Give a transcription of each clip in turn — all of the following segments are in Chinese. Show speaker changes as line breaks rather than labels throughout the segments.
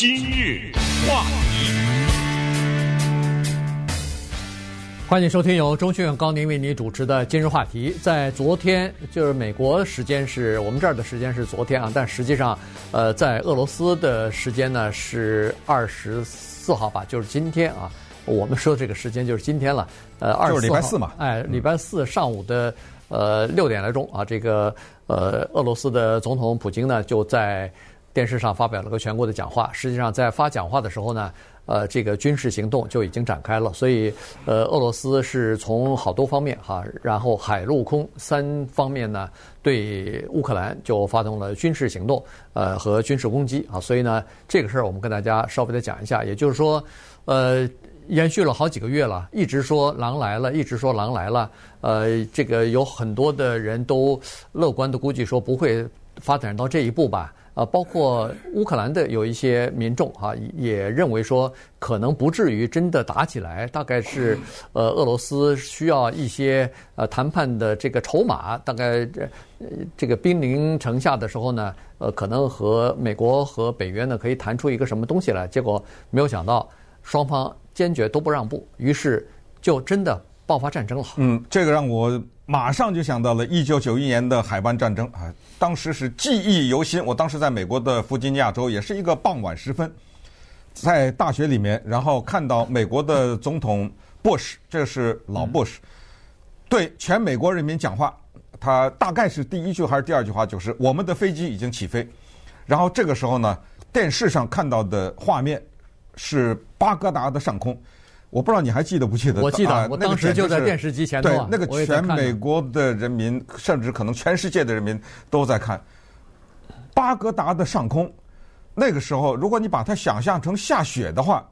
今日话题，
欢迎收听由中讯高宁为你主持的今日话题。在昨天，就是美国时间是我们这儿的时间是昨天啊，但实际上，呃，在俄罗斯的时间呢是二十四号吧，就是今天啊。我们说这个时间就是今天了，呃，二十四号，
就是礼拜四嘛，
哎，礼拜四上午的呃六点来钟啊，这个呃俄罗斯的总统普京呢就在电视上发表了个全国的讲话。实际上在发讲话的时候呢，呃，这个军事行动就已经展开了。所以呃，俄罗斯是从好多方面哈，然后海陆空三方面呢对乌克兰就发动了军事行动，呃和军事攻击啊。所以呢，这个事儿我们跟大家稍微的讲一下，也就是说，呃。延续了好几个月了，一直说狼来了，一直说狼来了。呃，这个有很多的人都乐观的估计说不会发展到这一步吧。呃，包括乌克兰的有一些民众哈、啊，也认为说可能不至于真的打起来，大概是呃俄罗斯需要一些呃谈判的这个筹码，大概这这个兵临城下的时候呢，呃，可能和美国和北约呢可以谈出一个什么东西来。结果没有想到双方。坚决都不让步，于是就真的爆发战争了。
嗯，这个让我马上就想到了一九九一年的海湾战争啊，当时是记忆犹新。我当时在美国的弗吉尼亚州，也是一个傍晚时分，在大学里面，然后看到美国的总统布什，这是老布什，对全美国人民讲话。他大概是第一句还是第二句话，就是我们的飞机已经起飞。然后这个时候呢，电视上看到的画面。是巴格达的上空，我不知道你还记得不记得？
我记得，我当时就在电视机前头。
对，那个全美国的人民，甚至可能全世界的人民都在看巴格达的上空。那个时候，如果你把它想象成下雪的话，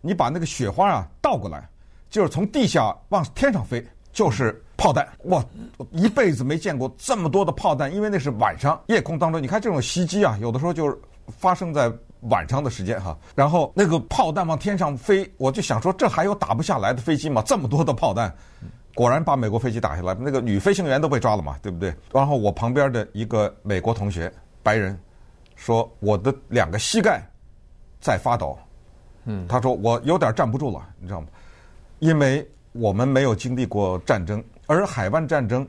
你把那个雪花啊倒过来，就是从地下往天上飞，就是炮弹。哇，一辈子没见过这么多的炮弹，因为那是晚上夜空当中。你看这种袭击啊，有的时候就是发生在。晚上的时间哈，然后那个炮弹往天上飞，我就想说，这还有打不下来的飞机吗？这么多的炮弹，果然把美国飞机打下来，那个女飞行员都被抓了嘛，对不对？然后我旁边的一个美国同学，白人，说我的两个膝盖在发抖，嗯，他说我有点站不住了，你知道吗？因为我们没有经历过战争，而海湾战争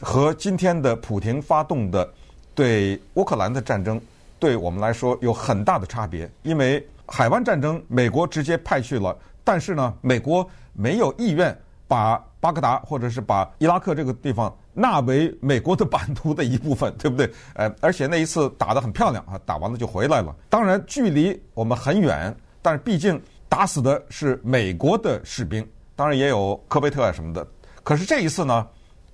和今天的普廷发动的对乌克兰的战争。对我们来说有很大的差别，因为海湾战争美国直接派去了，但是呢，美国没有意愿把巴格达或者是把伊拉克这个地方纳为美国的 版图的一部分，对不对？呃，而且那一次打得很漂亮啊，打完了就回来了。当然距离我们很远，但是毕竟打死的是美国的士兵，当然也有科威特啊什么的。可是这一次呢，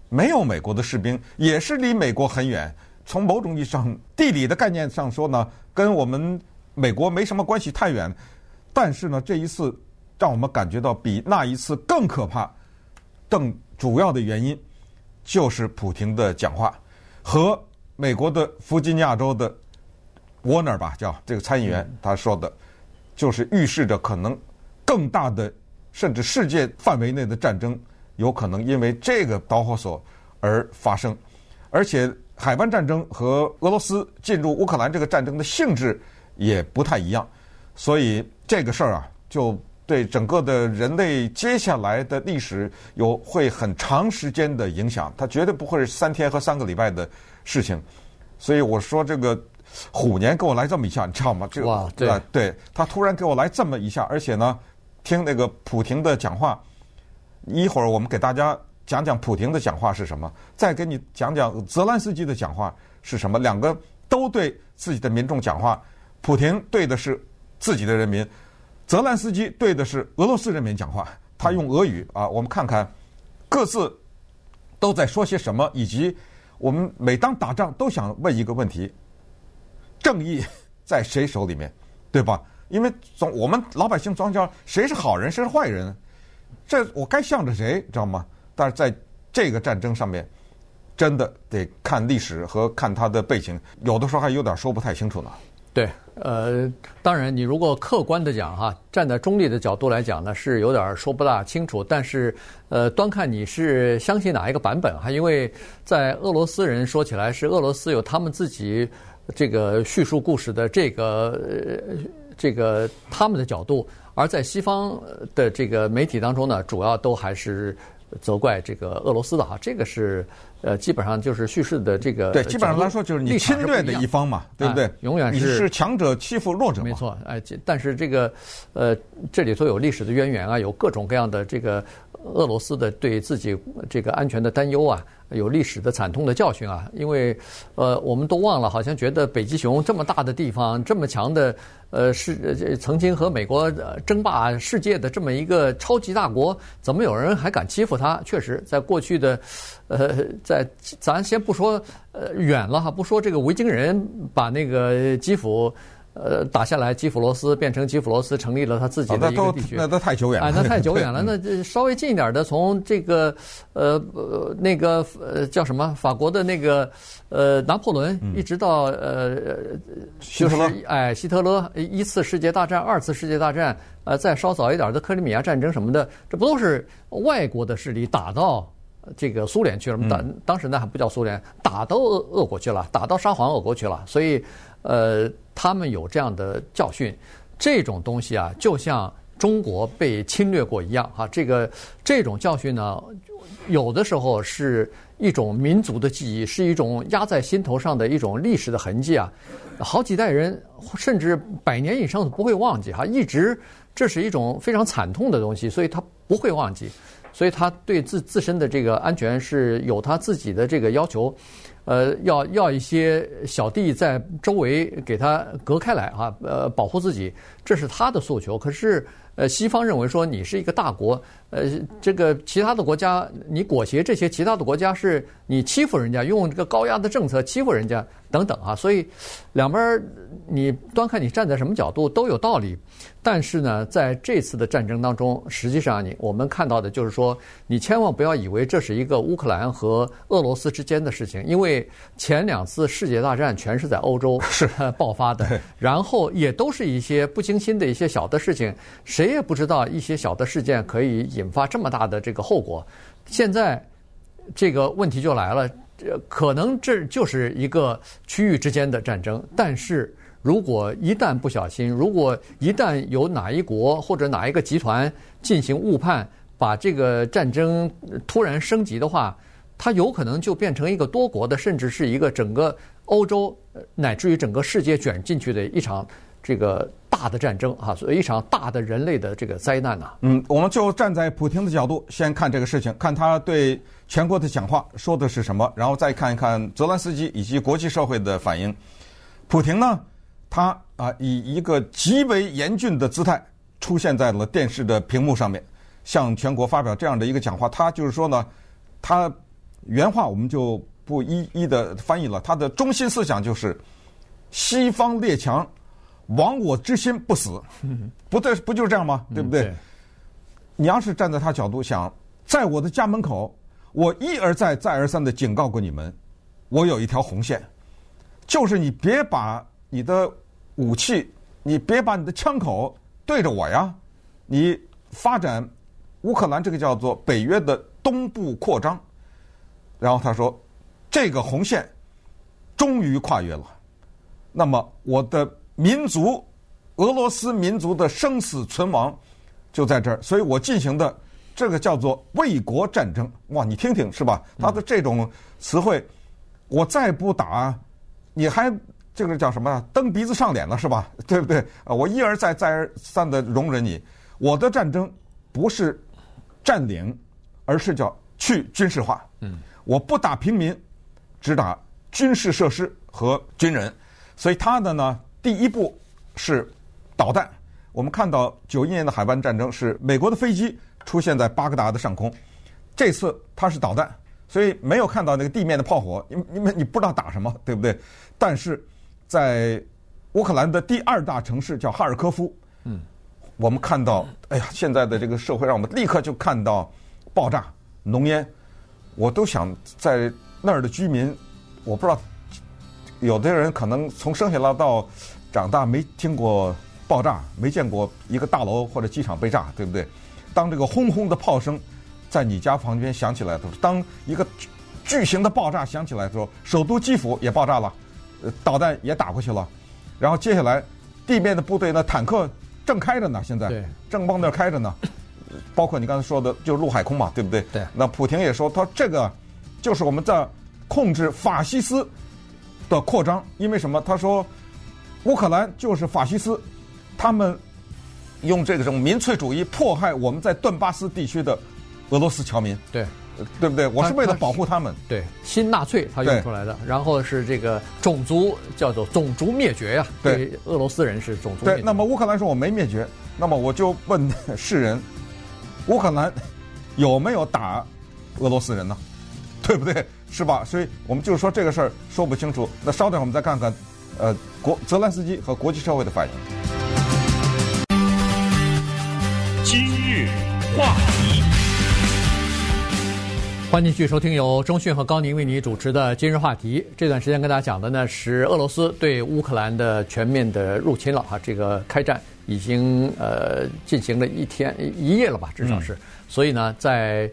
没有美国的士兵，也是离美国很远。从某种意义上，地理的概念上说呢，跟我们美国没什么关系太远，但是呢，这一次让我们感觉到比那一次更可怕。更主要的原因就是普京的讲话和美国的弗吉尼亚州的沃纳吧，叫这个参议员他说的，就是预示着可能更大的，甚至世界范围内的战争有可能因为这个导火索而发生，而且。海湾战争和俄罗斯进入乌克兰这个战争的性质也不太一样，所以这个事儿啊，就对整个的人类接下来的历史有会很长时间的影响。它绝对不会是三天和三个礼拜的事情。所以我说这个虎年给我来这么一下，你知道吗？这个
哇，对，
对，他突然给我来这么一下，而且呢，听那个普廷的讲话，一会儿我们给大家。讲讲普廷的讲话是什么？再给你讲讲泽兰斯基的讲话是什么？两个都对自己的民众讲话。普廷对的是自己的人民，泽兰斯基对的是俄罗斯人民讲话。他用俄语啊，我们看看各自都在说些什么，以及我们每当打仗都想问一个问题：正义在谁手里面？对吧？因为总我们老百姓总叫谁是好人，谁是坏人？这我该向着谁？知道吗？但是在这个战争上面，真的得看历史和看它的背景，有的时候还有点说不太清楚呢。
对，呃，当然，你如果客观的讲哈，站在中立的角度来讲呢，是有点说不大清楚。但是，呃，端看你是相信哪一个版本哈，因为在俄罗斯人说起来是俄罗斯有他们自己这个叙述故事的这个呃这个他们的角度，而在西方的这个媒体当中呢，主要都还是责怪这个俄罗斯的哈，这个是呃，基本上就是叙事的这个
对，基本上来说就是你侵略的一方嘛，对不对？
永远是
你是强者欺负弱者，
没错。哎，但是这个呃，这里头有历史的渊源啊，有各种各样的这个俄罗斯的对自己这个安全的担忧啊。有历史的惨痛的教训啊，因为，呃，我们都忘了，好像觉得北极熊这么大的地方，这么强的，呃，是曾经和美国争霸世界的这么一个超级大国，怎么有人还敢欺负它？确实，在过去的，呃，在咱先不说，呃，远了哈，不说这个维京人把那个基辅。呃，打下来，基辅罗斯变成基辅罗斯，成立了他自己的一个地区。
那都，那都太久远了。
哎，那太久远了。那这稍微近一点的，从这个呃呃那个呃叫什么法国的那个呃拿破仑，一直到呃就是哎希特勒一次世界大战、二次世界大战，呃再稍早一点的克里米亚战争什么的，这不都是外国的势力打到这个苏联去了吗？当当时那还不叫苏联，打到俄俄国去了，打到沙皇俄国去了，所以。呃，他们有这样的教训，这种东西啊，就像中国被侵略过一样哈。这个这种教训呢，有的时候是一种民族的记忆，是一种压在心头上的一种历史的痕迹啊，好几代人甚至百年以上都不会忘记哈。一直这是一种非常惨痛的东西，所以他不会忘记，所以他对自自身的这个安全是有他自己的这个要求。呃，要要一些小弟在周围给他隔开来啊，呃，保护自己，这是他的诉求。可是，呃，西方认为说你是一个大国，呃，这个其他的国家你裹挟这些其他的国家是你欺负人家，用这个高压的政策欺负人家等等啊，所以两边你端看你站在什么角度都有道理。但是呢，在这次的战争当中，实际上你我们看到的就是说，你千万不要以为这是一个乌克兰和俄罗斯之间的事情，因为前两次世界大战全是在欧洲是爆发的，然后也都是一些不经新的一些小的事情，谁也不知道一些小的事件可以引发这么大的这个后果。现在这个问题就来了，这可能这就是一个区域之间的战争，但是。如果一旦不小心，如果一旦有哪一国或者哪一个集团进行误判，把这个战争突然升级的话，它有可能就变成一个多国的，甚至是一个整个欧洲乃至于整个世界卷进去的一场这个大的战争啊，所以一场大的人类的这个灾难呐。
嗯，我们就站在普京的角度先看这个事情，看他对全国的讲话说的是什么，然后再看一看泽连斯基以及国际社会的反应。普京呢？他啊，以一个极为严峻的姿态出现在了电视的屏幕上面，向全国发表这样的一个讲话。他就是说呢，他原话我们就不一一的翻译了。他的中心思想就是：西方列强亡我之心不死，不对，不就是这样吗？对不对？你要是站在他角度想，在我的家门口，我一而再、再而三的警告过你们，我有一条红线，就是你别把。你的武器，你别把你的枪口对着我呀！你发展乌克兰这个叫做北约的东部扩张，然后他说，这个红线终于跨越了。那么我的民族，俄罗斯民族的生死存亡就在这儿，所以我进行的这个叫做卫国战争。哇，你听听是吧？他的这种词汇，我再不打，你还。这个叫什么？蹬鼻子上脸了是吧？对不对？啊，我一而再、再而三的容忍你。我的战争不是占领，而是叫去军事化。嗯，我不打平民，只打军事设施和军人。所以他的呢，第一步是导弹。我们看到九一年的海湾战争是美国的飞机出现在巴格达的上空，这次它是导弹，所以没有看到那个地面的炮火，因因为你不知道打什么，对不对？但是。在乌克兰的第二大城市叫哈尔科夫，嗯，我们看到，哎呀，现在的这个社会让我们立刻就看到爆炸、浓烟，我都想在那儿的居民，我不知道，有的人可能从生下来到长大没听过爆炸，没见过一个大楼或者机场被炸，对不对？当这个轰轰的炮声在你家房间响起来的时候，当一个巨型的爆炸响起来的时候，首都基辅也爆炸了。导弹也打过去了，然后接下来地面的部队呢，坦克正开着呢，现在正往那儿开着呢。包括你刚才说的，就是陆海空嘛，对不对？
对。
那普廷也说，他说这个就是我们在控制法西斯的扩张，因为什么？他说乌克兰就是法西斯，他们用这个什么民粹主义迫害我们在顿巴斯地区的俄罗斯侨民。
对。
对不对？我是为了保护他们。
对，新纳粹他用出来的，然后是这个种族叫做种族灭绝呀、啊。对，俄罗斯人是种族灭绝。
对，那么乌克兰说我没灭绝，那么我就问 世人，乌克兰 有没有打俄罗斯人呢？对不对？是吧？所以我们就是说这个事儿说不清楚。那稍等，我们再看看，呃，国泽连斯基和国际社会的反应。
今日话题。
欢迎继续收听由中讯和高宁为你主持的今日话题。这段时间跟大家讲的呢是俄罗斯对乌克兰的全面的入侵了哈，这个开战已经呃进行了一天一夜了吧，至少是。所以呢，在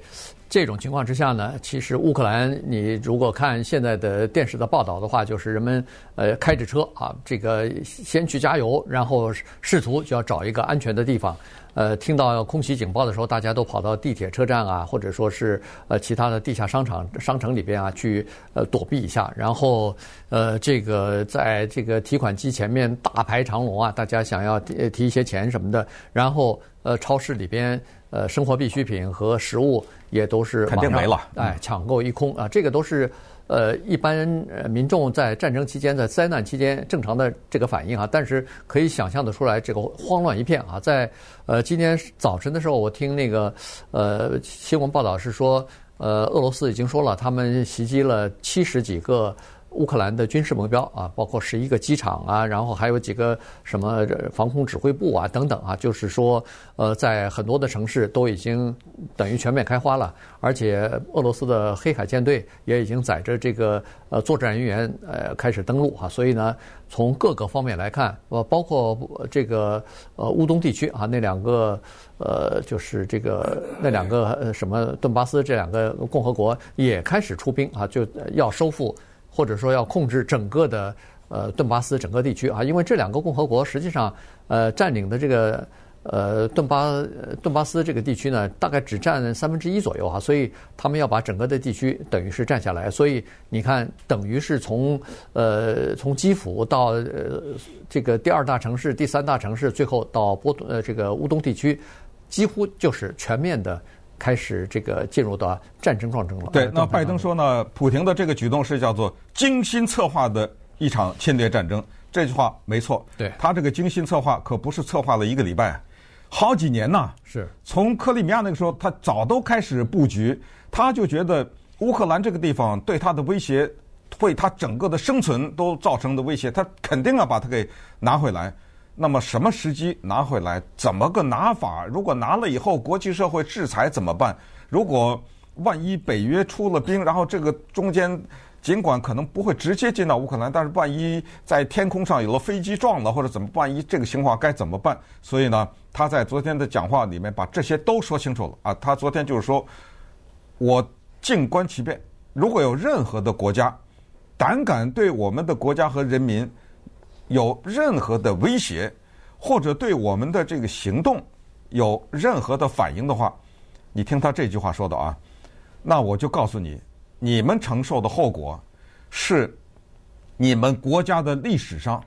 这种情况之下呢，其实乌克兰你如果看现在的电视的报道的话，就是人们呃开着车啊，这个先去加油，然后试图就要找一个安全的地方。呃，听到空袭警报的时候，大家都跑到地铁车站啊，或者说是呃其他的地下商场、商城里边啊，去呃躲避一下。然后呃，这个在这个提款机前面大排长龙啊，大家想要提提一些钱什么的。然后呃，超市里边呃生活必需品和食物也都是
肯定没了，
哎，抢购一空啊，这个都是。呃，一般民众在战争期间、在灾难期间正常的这个反应啊，但是可以想象的出来，这个慌乱一片啊。在呃今天早晨的时候，我听那个呃新闻报道是说，呃俄罗斯已经说了，他们袭击了七十几个。乌克兰的军事目标啊，包括十一个机场啊，然后还有几个什么防空指挥部啊等等啊，就是说，呃，在很多的城市都已经等于全面开花了，而且俄罗斯的黑海舰队也已经载着这个呃作战人员呃开始登陆啊，所以呢，从各个方面来看，呃，包括这个呃乌东地区啊那两个呃就是这个那两个呃什么顿巴斯这两个共和国也开始出兵啊，就要收复。或者说要控制整个的呃顿巴斯整个地区啊，因为这两个共和国实际上呃占领的这个呃顿巴顿巴斯这个地区呢，大概只占三分之一左右啊，所以他们要把整个的地区等于是占下来。所以你看，等于是从呃从基辅到呃这个第二大城市、第三大城市，最后到波呃这个乌东地区，几乎就是全面的。开始这个进入到战争状态了。
对，那拜登说呢，普廷的这个举动是叫做精心策划的一场侵略战争。这句话没错。
对，
他这个精心策划可不是策划了一个礼拜，好几年呐。
是。从
克里米亚那个时候，他早都开始布局，他就觉得乌克兰这个地方对他的威胁，对他整个的生存都造成的威胁，他肯定要把它给拿回来。那么什么时机拿回来？怎么个拿法？如果拿了以后，国际社会制裁怎么办？如果万一北约出了兵，然后这个中间尽管可能不会直接进到乌克兰，但是万一在天空上有了飞机撞了或者怎么？万一这个情况该怎么办？所以呢，他在昨天的讲话里面把这些都说清楚了啊。他昨天就是说，我静观其变。如果有任何的国家胆敢对我们的国家和人民，有任何的威胁，或者对我们的这个行动有任何的反应的话，你听他这句话说的啊，那我就告诉你，你们承受的后果是你们国家的历史上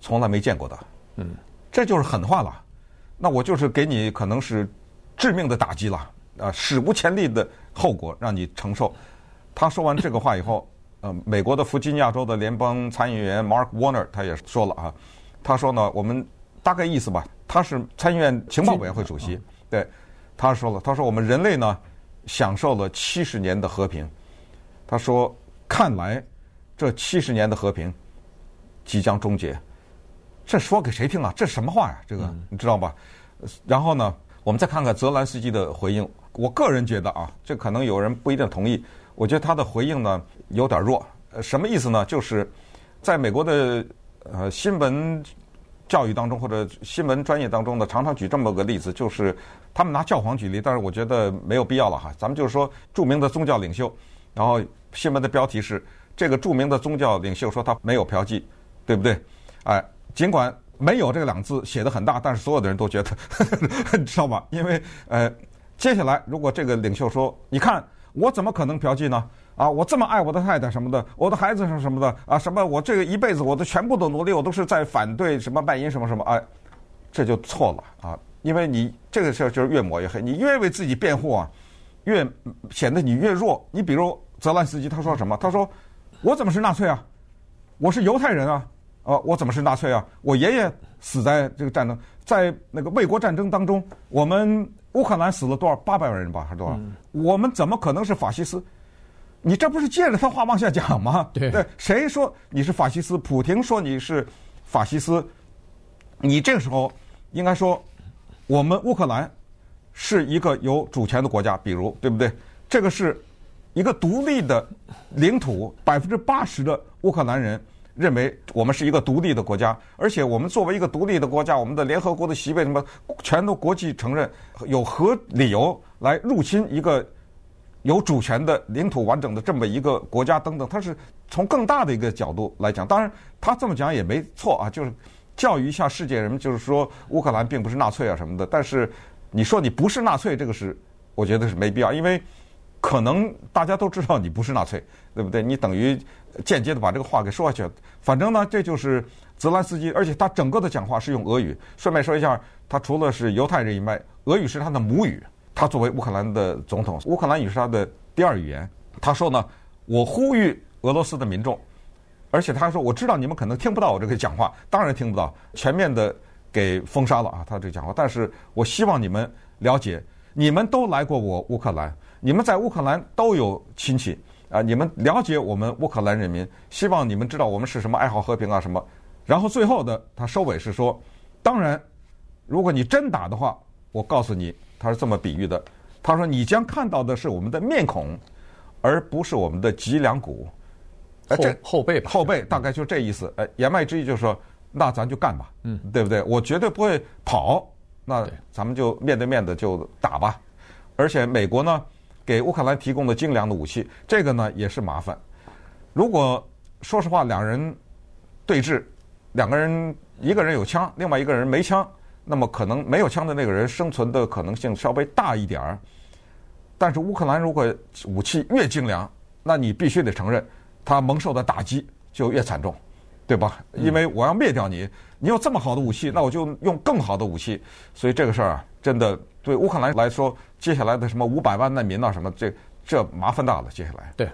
从来没见过的。嗯，这就是狠话了。那我就是给你可能是致命的打击了啊，史无前例的后果让你承受。他说完这个话以后。呃，美国的弗吉尼亚州的联邦参议员 Mark Warner 他也说了啊，他说呢，我们大概意思吧，他是参议院情报委员会主席，对，他说了，他说我们人类呢享受了七十年的和平，他说看来这七十年的和平即将终结，这说给谁听啊？这什么话呀？这个你知道吧？然后呢，我们再看看泽兰斯基的回应，我个人觉得啊，这可能有人不一定同意。我觉得他的回应呢有点弱，什么意思呢？就是在美国的呃新闻教育当中或者新闻专业当中呢，常常举这么个例子，就是他们拿教皇举例，但是我觉得没有必要了哈。咱们就是说著名的宗教领袖，然后新闻的标题是这个著名的宗教领袖说他没有嫖妓，对不对？哎，尽管没有这两个字写得很大，但是所有的人都觉得，你知道吗？因为呃，接下来如果这个领袖说，你看我怎么可能嫖妓呢？啊，我这么爱我的太太什么的，我的孩子什么什么的啊，什么我这个一辈子我的全部的努力，我都是在反对什么卖淫什么什么，哎，这就错了啊！因为你这个事儿就是越抹越黑，你越为自己辩护啊，越显得你越弱。你比如泽兰斯基他说什么？他说我怎么是纳粹啊？我是犹太人啊！啊，我怎么是纳粹啊？我爷爷死在这个战争，在那个卫国战争当中，我们乌克兰死了多少？八百万人吧，还是多少？嗯、我们怎么可能是法西斯？你这不是借着他话往下讲吗？
对，
谁说你是法西斯？普廷说你是法西斯，你这个时候应该说，我们乌克兰是一个有主权的国家，比如对不对？这个是一个独立的领土，百分之八十的乌克兰人认为我们是一个独立的国家，而且我们作为一个独立的国家，我们的联合国的席位什么全都国际承认，有何理由来入侵一个？有主权的领土完整的这么一个国家等等，他是从更大的一个角度来讲。当然，他这么讲也没错啊，就是教育一下世界人们，就是说乌克兰并不是纳粹啊什么的。但是你说你不是纳粹，这个是我觉得是没必要，因为可能大家都知道你不是纳粹，对不对？你等于间接的把这个话给说下去。反正呢，这就是泽连斯基，而且他整个的讲话是用俄语。顺便说一下，他除了是犹太人以外，俄语是他的母语。他作为乌克兰的总统，乌克兰语是他的第二语言。他说呢，我呼吁俄罗斯的民众，而且他说，我知道你们可能听不到我这个讲话，当然听不到，全面的给封杀了啊，他这个讲话。但是我希望你们了解，你们都来过我乌克兰，你们在乌克兰都有亲戚啊，你们了解我们乌克兰人民，希望你们知道我们是什么爱好和平啊什么。然后最后的他收尾是说，当然，如果你真打的话，我告诉你。他是这么比喻的，他说：“你将看到的是我们的面孔，而不是我们的脊梁骨。”
后后背吧，
后背大概就这意思。哎，言外之意就是说，那咱就干吧，嗯，对不对？我绝对不会跑，那咱们就面对面的就打吧。而且美国呢，给乌克兰提供的精良的武器，这个呢也是麻烦。如果说实话，两人对峙，两个人一个人有枪，另外一个人没枪。那么可能没有枪的那个人生存的可能性稍微大一点儿，但是乌克兰如果武器越精良，那你必须得承认，他蒙受的打击就越惨重，对吧？因为我要灭掉你，你有这么好的武器，那我就用更好的武器。所以这个事儿啊，真的对乌克兰来说，接下来的什么五百万难民啊什么，这这麻烦大了。接下来，
对。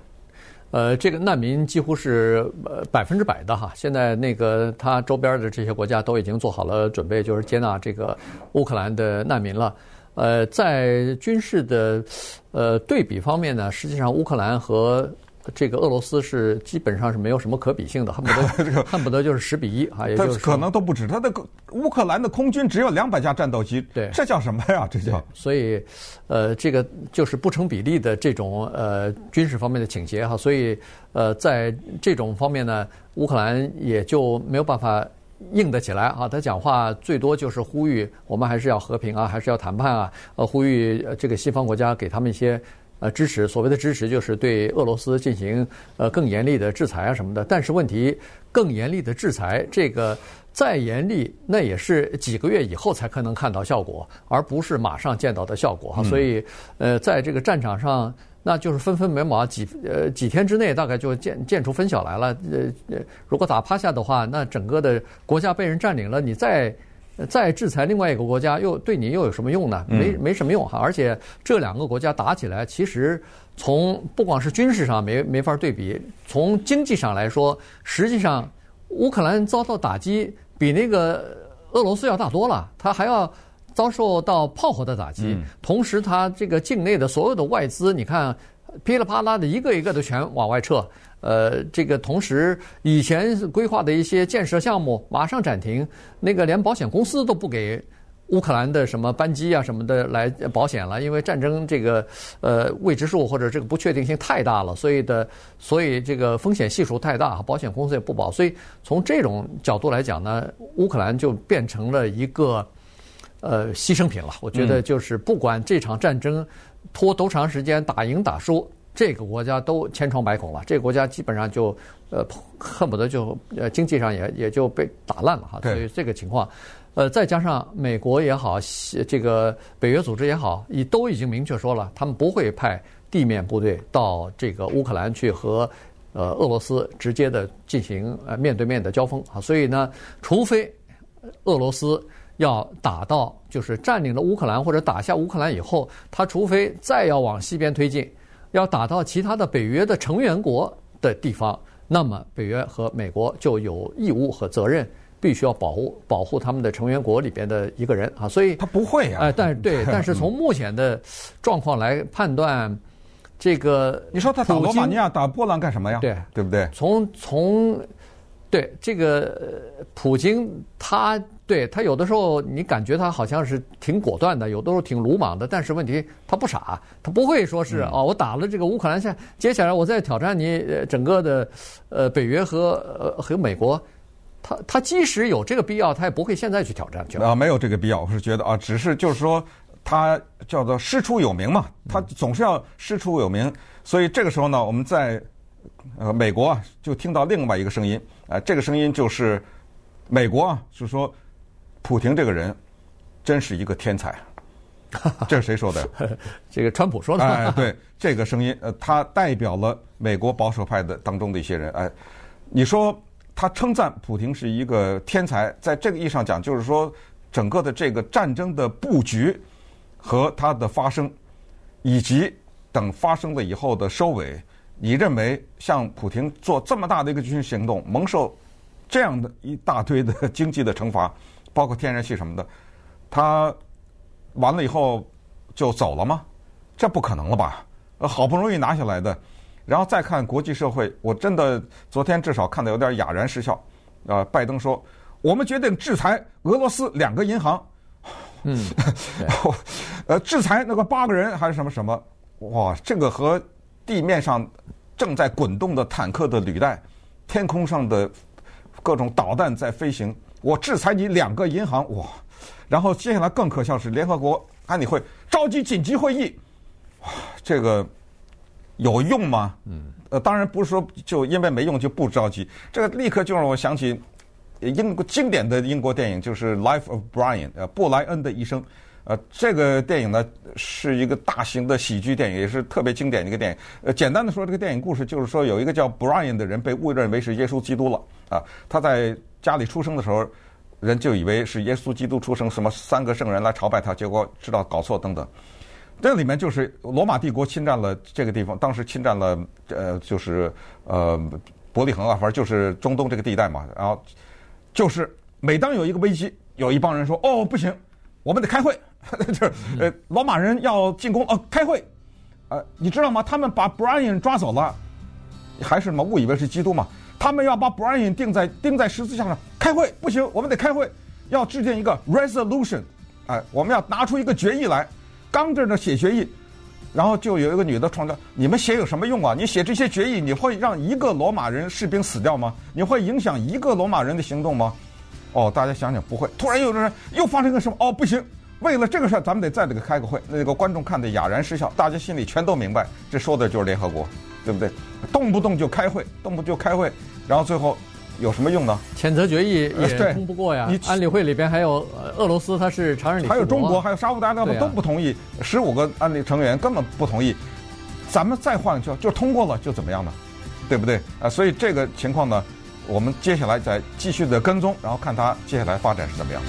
呃，这个难民几乎是百分之百的哈。现在那个他周边的这些国家都已经做好了准备，就是接纳这个乌克兰的难民了。呃，在军事的呃对比方面呢，实际上乌克兰和这个俄罗斯是基本上是没有什么可比性的，恨不得 恨不得就是十比一啊，也就是
可能都不止。他的乌克兰的空军只有两百架战斗机，
对，
这叫什么呀？这叫
所以，呃，这个就是不成比例的这种呃军事方面的倾斜哈。所以，呃，在这种方面呢，乌克兰也就没有办法硬得起来啊。他讲话最多就是呼吁我们还是要和平啊，还是要谈判啊，呃，呼吁这个西方国家给他们一些。呃，支持所谓的支持就是对俄罗斯进行呃更严厉的制裁啊什么的。但是问题，更严厉的制裁，这个再严厉，那也是几个月以后才可能看到效果，而不是马上见到的效果哈。所以，呃，在这个战场上，那就是分分秒秒几呃几天之内，大概就见见出分晓来了。呃，如果打趴下的话，那整个的国家被人占领了，你再。再制裁另外一个国家，又对你又有什么用呢？没没什么用哈。而且这两个国家打起来，其实从不光是军事上没没法对比，从经济上来说，实际上乌克兰遭到打击比那个俄罗斯要大多了。他还要遭受到炮火的打击，同时他这个境内的所有的外资，你看噼里啪啦的一个一个的全往外撤。呃，这个同时，以前规划的一些建设项目马上暂停，那个连保险公司都不给乌克兰的什么班机啊什么的来保险了，因为战争这个呃未知数或者这个不确定性太大了，所以的所以这个风险系数太大，保险公司也不保。所以从这种角度来讲呢，乌克兰就变成了一个呃牺牲品了。我觉得就是不管这场战争拖多长时间，打赢打输。这个国家都千疮百孔了，这个国家基本上就呃恨不得就呃经济上也也就被打烂了哈。所以这个情况，呃，再加上美国也好，这个北约组织也好，已都已经明确说了，他们不会派地面部队到这个乌克兰去和呃俄罗斯直接的进行呃面对面的交锋啊。所以呢，除非俄罗斯要打到就是占领了乌克兰或者打下乌克兰以后，他除非再要往西边推进。要打到其他的北约的成员国的地方，那么北约和美国就有义务和责任，必须要保护保护他们的成员国里边的一个人啊。所以
他不会啊。
哎，但是对，但是 从目前的状况来判断，这个
你说他打罗马尼亚、打波兰干什么呀？
对，
对不对？
从从对这个普京他。对他有的时候，你感觉他好像是挺果断的，有的时候挺鲁莽的。但是问题他不傻，他不会说是哦，我打了这个乌克兰，下接下来我再挑战你整个的呃北约和呃和美国。他他即使有这个必要，他也不会现在去挑战去。
啊，没有这个必要，我是觉得啊，只是就是说他叫做师出有名嘛，他总是要师出有名。所以这个时候呢，我们在呃美国啊，就听到另外一个声音，啊，这个声音就是美国啊，就是说。普廷这个人真是一个天才，这是谁说的？
这个川普说的。
哎，对，这个声音，呃，他代表了美国保守派的当中的一些人。哎，你说他称赞普廷是一个天才，在这个意义上讲，就是说整个的这个战争的布局和它的发生，以及等发生了以后的收尾，你认为像普廷做这么大的一个军事行动，蒙受这样的一大堆的经济的惩罚？包括天然气什么的，他完了以后就走了吗？这不可能了吧？呃，好不容易拿下来的，然后再看国际社会，我真的昨天至少看得有点哑然失笑。呃，拜登说我们决定制裁俄罗斯两个银行，
嗯，
呃，制裁那个八个人还是什么什么？哇，这个和地面上正在滚动的坦克的履带，天空上的各种导弹在飞行。我制裁你两个银行，哇！然后接下来更可笑是联合国安理会召集紧急会议，哇！这个有用吗？嗯，呃，当然不是说就因为没用就不着急，这个立刻就让我想起英国经典的英国电影，就是《Life of Brian》呃，布莱恩的一生。呃，这个电影呢是一个大型的喜剧电影，也是特别经典的一个电影。呃，简单的说，这个电影故事就是说，有一个叫 Brian 的人被误认为是耶稣基督了啊。他在家里出生的时候，人就以为是耶稣基督出生，什么三个圣人来朝拜他，结果知道搞错等等。这里面就是罗马帝国侵占了这个地方，当时侵占了呃，就是呃伯利恒啊，反正就是中东这个地带嘛。然后就是每当有一个危机，有一帮人说：“哦，不行，我们得开会。”就是呃，罗马人要进攻哦，开会，呃，你知道吗？他们把 Brian 抓走了，还是什么误以为是基督嘛？他们要把 Brian 钉在钉在十字架上，开会不行，我们得开会，要制定一个 resolution，哎，我们要拿出一个决议来，刚着呢写决议，然后就有一个女的冲着，你们写有什么用啊？你写这些决议，你会让一个罗马人士兵死掉吗？你会影响一个罗马人的行动吗？哦，大家想想不会。突然有人又发生个什么？哦，不行。为了这个事儿，咱们得在这个开个会。那个观众看得哑然失笑，大家心里全都明白，这说的就是联合国，对不对？动不动就开会，动不动就开会，然后最后有什么用呢？
谴责决议也通不过呀。你安理会里边还有俄罗斯，它是常任理事国，
还有中国，还有沙乌地阿拉伯都不同意，十五个安理成员根本不同意。咱们再换就就通过了，就怎么样呢？对不对？啊，所以这个情况呢，我们接下来再继续的跟踪，然后看它接下来发展是怎么样。